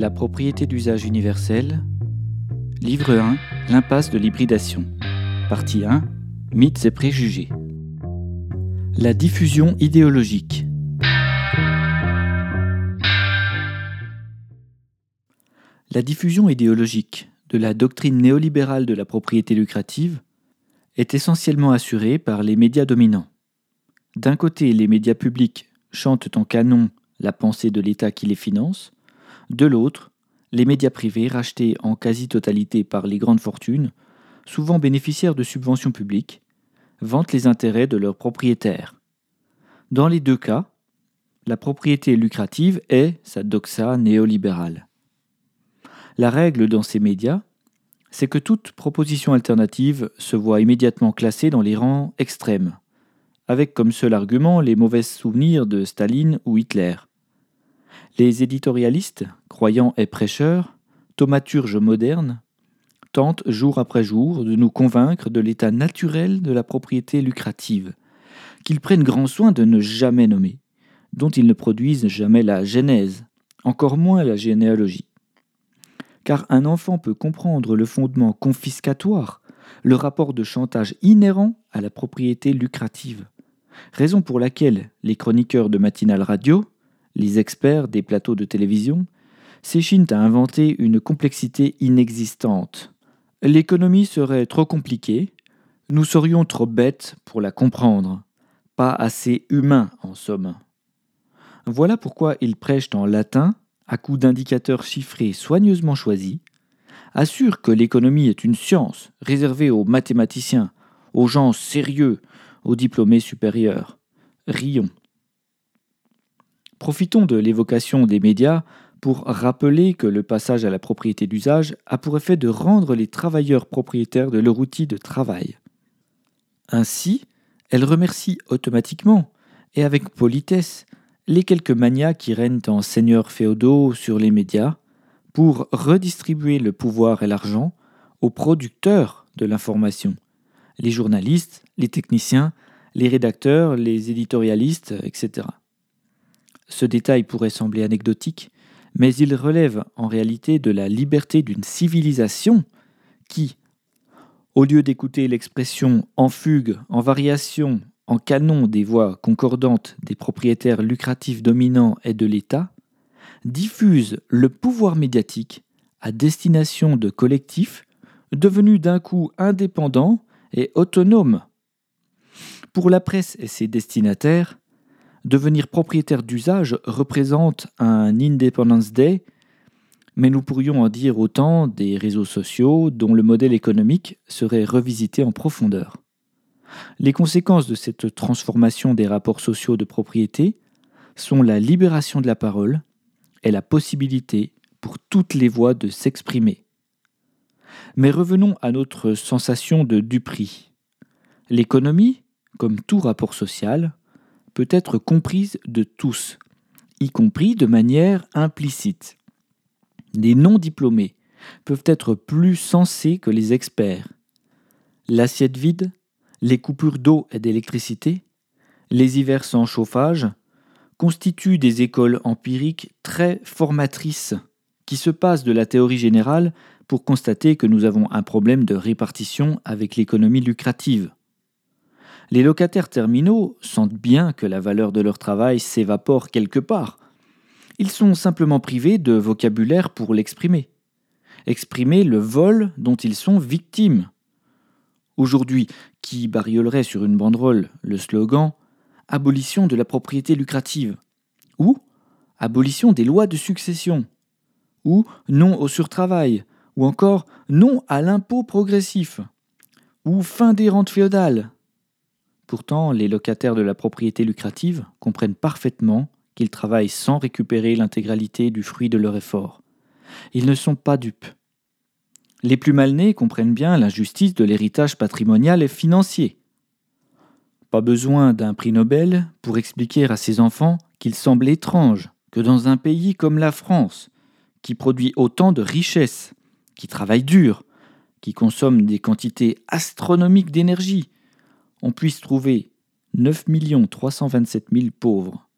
La propriété d'usage universel. Livre 1. L'impasse de l'hybridation. Partie 1. Mythes et préjugés. La diffusion idéologique. La diffusion idéologique de la doctrine néolibérale de la propriété lucrative est essentiellement assurée par les médias dominants. D'un côté, les médias publics chantent en canon la pensée de l'État qui les finance, de l'autre, les médias privés, rachetés en quasi-totalité par les grandes fortunes, souvent bénéficiaires de subventions publiques, vantent les intérêts de leurs propriétaires. Dans les deux cas, la propriété lucrative est sa doxa néolibérale. La règle dans ces médias, c'est que toute proposition alternative se voit immédiatement classée dans les rangs extrêmes, avec comme seul argument les mauvais souvenirs de Staline ou Hitler. Les éditorialistes, croyants et prêcheurs, thaumaturges modernes, tentent jour après jour de nous convaincre de l'état naturel de la propriété lucrative, qu'ils prennent grand soin de ne jamais nommer, dont ils ne produisent jamais la genèse, encore moins la généalogie. Car un enfant peut comprendre le fondement confiscatoire, le rapport de chantage inhérent à la propriété lucrative, raison pour laquelle les chroniqueurs de matinale radio, les experts des plateaux de télévision, s'échinent à inventer une complexité inexistante. L'économie serait trop compliquée, nous serions trop bêtes pour la comprendre, pas assez humains en somme. Voilà pourquoi ils prêchent en latin, à coups d'indicateurs chiffrés soigneusement choisis, assurent que l'économie est une science réservée aux mathématiciens, aux gens sérieux, aux diplômés supérieurs. Rions. Profitons de l'évocation des médias pour rappeler que le passage à la propriété d'usage a pour effet de rendre les travailleurs propriétaires de leur outil de travail. Ainsi, elle remercie automatiquement et avec politesse les quelques manias qui règnent en seigneurs féodaux sur les médias pour redistribuer le pouvoir et l'argent aux producteurs de l'information, les journalistes, les techniciens, les rédacteurs, les éditorialistes, etc. Ce détail pourrait sembler anecdotique, mais il relève en réalité de la liberté d'une civilisation qui, au lieu d'écouter l'expression en fugue, en variation, en canon des voix concordantes des propriétaires lucratifs dominants et de l'État, diffuse le pouvoir médiatique à destination de collectifs devenus d'un coup indépendants et autonomes. Pour la presse et ses destinataires, devenir propriétaire d'usage représente un Independence Day, mais nous pourrions en dire autant des réseaux sociaux dont le modèle économique serait revisité en profondeur. Les conséquences de cette transformation des rapports sociaux de propriété sont la libération de la parole et la possibilité pour toutes les voix de s'exprimer. Mais revenons à notre sensation de duperie. L'économie, comme tout rapport social, peut être comprise de tous, y compris de manière implicite. Les non-diplômés peuvent être plus sensés que les experts. L'assiette vide, les coupures d'eau et d'électricité, les hivers sans chauffage, constituent des écoles empiriques très formatrices qui se passent de la théorie générale pour constater que nous avons un problème de répartition avec l'économie lucrative. Les locataires terminaux sentent bien que la valeur de leur travail s'évapore quelque part. Ils sont simplement privés de vocabulaire pour l'exprimer. Exprimer le vol dont ils sont victimes. Aujourd'hui, qui bariolerait sur une banderole le slogan Abolition de la propriété lucrative Ou Abolition des lois de succession Ou Non au surtravail Ou encore Non à l'impôt progressif Ou Fin des rentes féodales Pourtant, les locataires de la propriété lucrative comprennent parfaitement qu'ils travaillent sans récupérer l'intégralité du fruit de leur effort. Ils ne sont pas dupes. Les plus mal nés comprennent bien l'injustice de l'héritage patrimonial et financier. Pas besoin d'un prix Nobel pour expliquer à ses enfants qu'il semble étrange que dans un pays comme la France, qui produit autant de richesses, qui travaille dur, qui consomme des quantités astronomiques d'énergie, on puisse trouver 9 327 000 pauvres.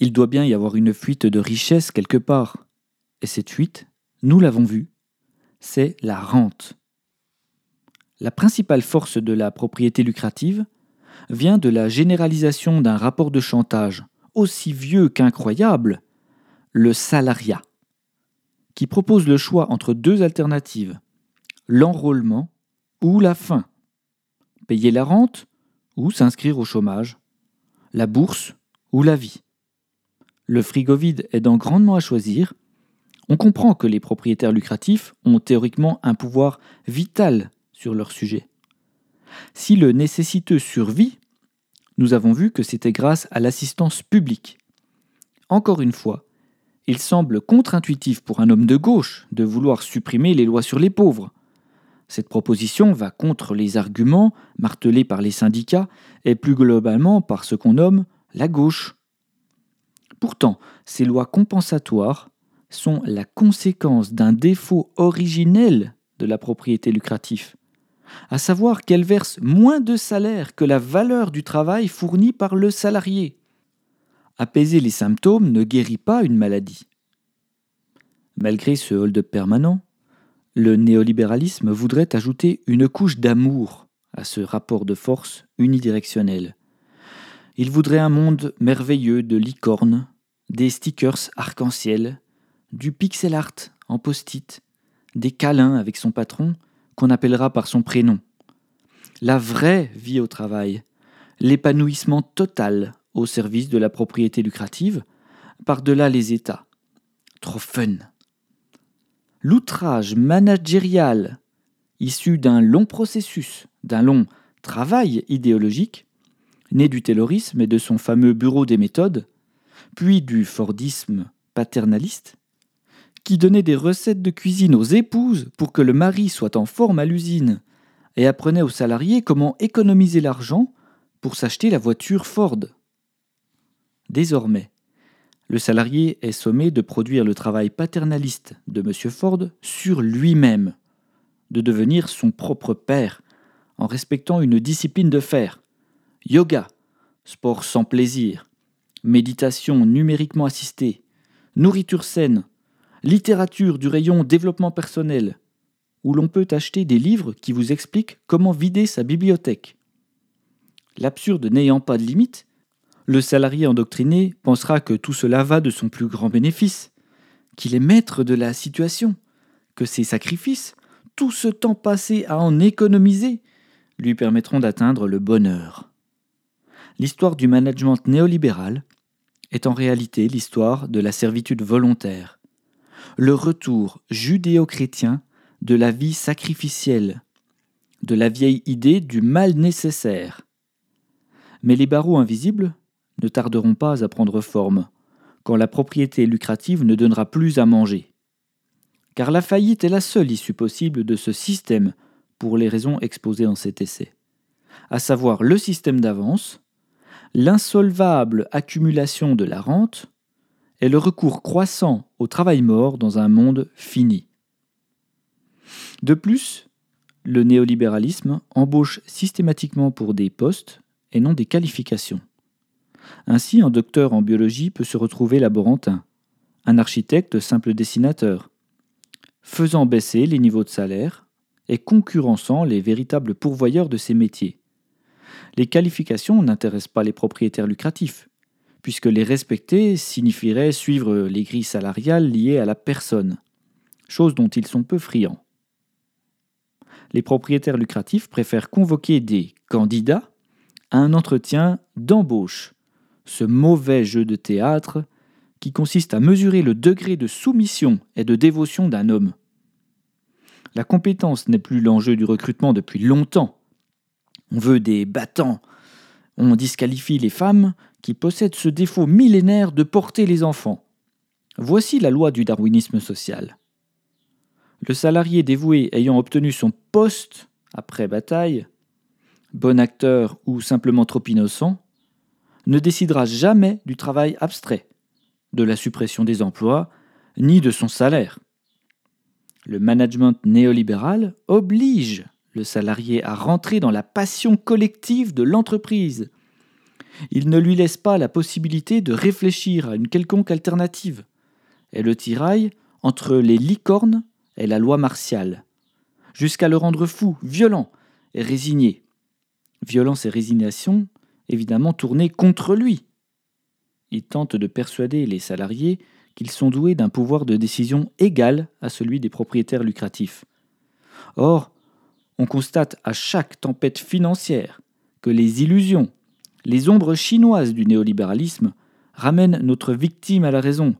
Il doit bien y avoir une fuite de richesses quelque part. et cette fuite, nous l'avons vu, c'est la rente. La principale force de la propriété lucrative vient de la généralisation d'un rapport de chantage aussi vieux qu'incroyable, le salariat, qui propose le choix entre deux alternatives, l'enrôlement ou la fin, la rente ou s'inscrire au chômage, la bourse ou la vie. Le frigo vide aidant grandement à choisir, on comprend que les propriétaires lucratifs ont théoriquement un pouvoir vital sur leur sujet. Si le nécessiteux survit, nous avons vu que c'était grâce à l'assistance publique. Encore une fois, il semble contre-intuitif pour un homme de gauche de vouloir supprimer les lois sur les pauvres. Cette proposition va contre les arguments martelés par les syndicats et plus globalement par ce qu'on nomme la gauche. Pourtant, ces lois compensatoires sont la conséquence d'un défaut originel de la propriété lucrative, à savoir qu'elle verse moins de salaire que la valeur du travail fourni par le salarié. Apaiser les symptômes ne guérit pas une maladie. Malgré ce hold-up permanent, le néolibéralisme voudrait ajouter une couche d'amour à ce rapport de force unidirectionnel. Il voudrait un monde merveilleux de licornes, des stickers arc-en-ciel, du pixel art en post-it, des câlins avec son patron qu'on appellera par son prénom. La vraie vie au travail, l'épanouissement total au service de la propriété lucrative, par-delà les États. Trop fun. L'outrage managérial, issu d'un long processus, d'un long travail idéologique, né du taylorisme et de son fameux bureau des méthodes, puis du fordisme paternaliste, qui donnait des recettes de cuisine aux épouses pour que le mari soit en forme à l'usine, et apprenait aux salariés comment économiser l'argent pour s'acheter la voiture Ford. Désormais, le salarié est sommé de produire le travail paternaliste de M. Ford sur lui-même, de devenir son propre père, en respectant une discipline de fer. Yoga, sport sans plaisir, méditation numériquement assistée, nourriture saine, littérature du rayon développement personnel, où l'on peut acheter des livres qui vous expliquent comment vider sa bibliothèque. L'absurde n'ayant pas de limite, le salarié endoctriné pensera que tout cela va de son plus grand bénéfice, qu'il est maître de la situation, que ses sacrifices, tout ce temps passé à en économiser, lui permettront d'atteindre le bonheur. L'histoire du management néolibéral est en réalité l'histoire de la servitude volontaire, le retour judéo-chrétien de la vie sacrificielle, de la vieille idée du mal nécessaire. Mais les barreaux invisibles ne tarderont pas à prendre forme, quand la propriété lucrative ne donnera plus à manger. Car la faillite est la seule issue possible de ce système pour les raisons exposées dans cet essai, à savoir le système d'avance, l'insolvable accumulation de la rente et le recours croissant au travail mort dans un monde fini. De plus, le néolibéralisme embauche systématiquement pour des postes et non des qualifications. Ainsi, un docteur en biologie peut se retrouver laborantin, un architecte simple dessinateur, faisant baisser les niveaux de salaire et concurrençant les véritables pourvoyeurs de ces métiers. Les qualifications n'intéressent pas les propriétaires lucratifs, puisque les respecter signifierait suivre les grilles salariales liées à la personne, chose dont ils sont peu friands. Les propriétaires lucratifs préfèrent convoquer des candidats à un entretien d'embauche ce mauvais jeu de théâtre qui consiste à mesurer le degré de soumission et de dévotion d'un homme. La compétence n'est plus l'enjeu du recrutement depuis longtemps. On veut des battants. On disqualifie les femmes qui possèdent ce défaut millénaire de porter les enfants. Voici la loi du darwinisme social. Le salarié dévoué ayant obtenu son poste après bataille, bon acteur ou simplement trop innocent, ne décidera jamais du travail abstrait, de la suppression des emplois, ni de son salaire. Le management néolibéral oblige le salarié à rentrer dans la passion collective de l'entreprise. Il ne lui laisse pas la possibilité de réfléchir à une quelconque alternative, et le tiraille entre les licornes et la loi martiale, jusqu'à le rendre fou, violent et résigné. Violence et résignation, évidemment, tournées contre lui. Il tente de persuader les salariés qu'ils sont doués d'un pouvoir de décision égal à celui des propriétaires lucratifs. Or, on constate à chaque tempête financière que les illusions, les ombres chinoises du néolibéralisme ramènent notre victime à la raison.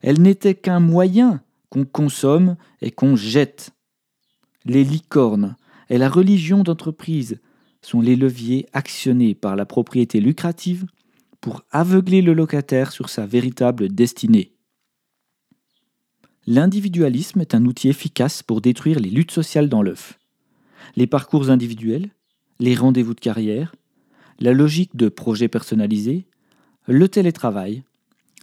Elle n'était qu'un moyen qu'on consomme et qu'on jette. Les licornes et la religion d'entreprise sont les leviers actionnés par la propriété lucrative pour aveugler le locataire sur sa véritable destinée. L'individualisme est un outil efficace pour détruire les luttes sociales dans l'œuf. Les parcours individuels, les rendez-vous de carrière, la logique de projet personnalisé, le télétravail,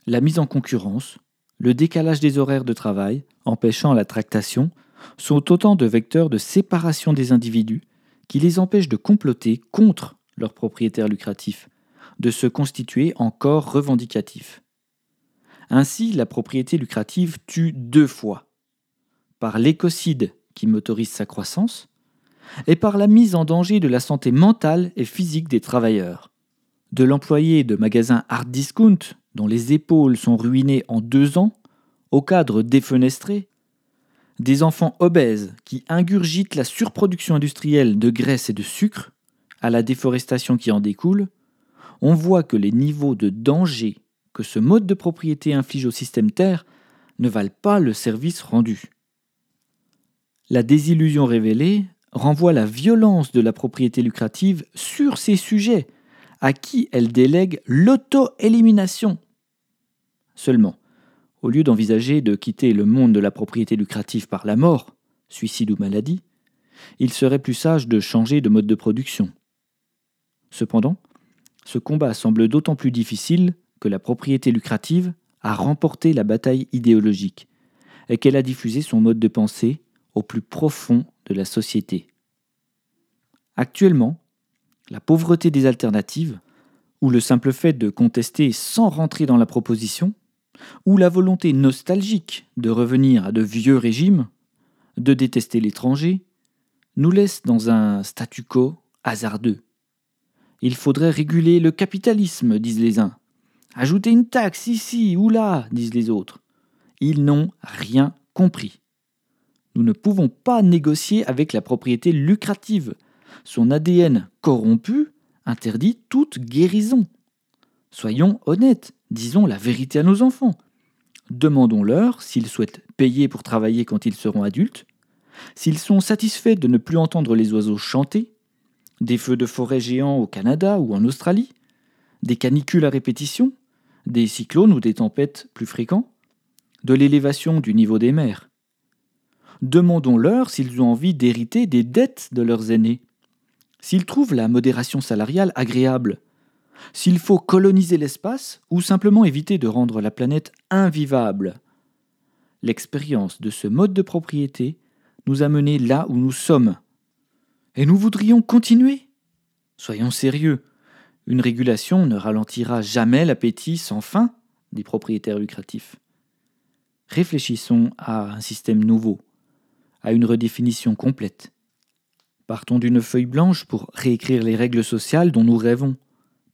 la mise en concurrence, le décalage des horaires de travail, empêchant la tractation, sont autant de vecteurs de séparation des individus qui les empêchent de comploter contre leurs propriétaires lucratifs, de se constituer en corps revendicatif. Ainsi, la propriété lucrative tue deux fois. Par l'écocide qui motorise sa croissance, et par la mise en danger de la santé mentale et physique des travailleurs. De l'employé de magasins hard discount, dont les épaules sont ruinées en deux ans, au cadre défenestré, des enfants obèses qui ingurgitent la surproduction industrielle de graisse et de sucre, à la déforestation qui en découle, on voit que les niveaux de danger que ce mode de propriété inflige au système Terre ne valent pas le service rendu. La désillusion révélée renvoie la violence de la propriété lucrative sur ces sujets, à qui elle délègue l'auto-élimination. Seulement, au lieu d'envisager de quitter le monde de la propriété lucrative par la mort, suicide ou maladie, il serait plus sage de changer de mode de production. Cependant, ce combat semble d'autant plus difficile que la propriété lucrative a remporté la bataille idéologique et qu'elle a diffusé son mode de pensée au plus profond de la société. Actuellement, la pauvreté des alternatives, ou le simple fait de contester sans rentrer dans la proposition, ou la volonté nostalgique de revenir à de vieux régimes, de détester l'étranger, nous laisse dans un statu quo hasardeux. Il faudrait réguler le capitalisme, disent les uns. Ajouter une taxe ici ou là, disent les autres. Ils n'ont rien compris. Nous ne pouvons pas négocier avec la propriété lucrative. Son ADN corrompu interdit toute guérison. Soyons honnêtes, disons la vérité à nos enfants. Demandons-leur s'ils souhaitent payer pour travailler quand ils seront adultes, s'ils sont satisfaits de ne plus entendre les oiseaux chanter, des feux de forêt géants au Canada ou en Australie, des canicules à répétition, des cyclones ou des tempêtes plus fréquents, de l'élévation du niveau des mers. Demandons-leur s'ils ont envie d'hériter des dettes de leurs aînés, s'ils trouvent la modération salariale agréable, s'il faut coloniser l'espace ou simplement éviter de rendre la planète invivable. L'expérience de ce mode de propriété nous a menés là où nous sommes. Et nous voudrions continuer. Soyons sérieux. Une régulation ne ralentira jamais l'appétit sans fin des propriétaires lucratifs. Réfléchissons à un système nouveau, à une redéfinition complète. Partons d'une feuille blanche pour réécrire les règles sociales dont nous rêvons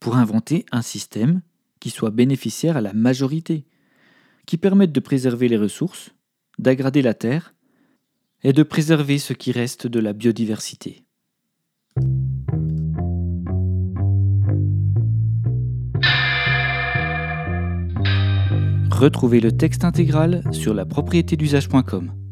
pour inventer un système qui soit bénéficiaire à la majorité, qui permette de préserver les ressources, d'aggrader la terre et de préserver ce qui reste de la biodiversité. Retrouvez le texte intégral sur la d'usage.com.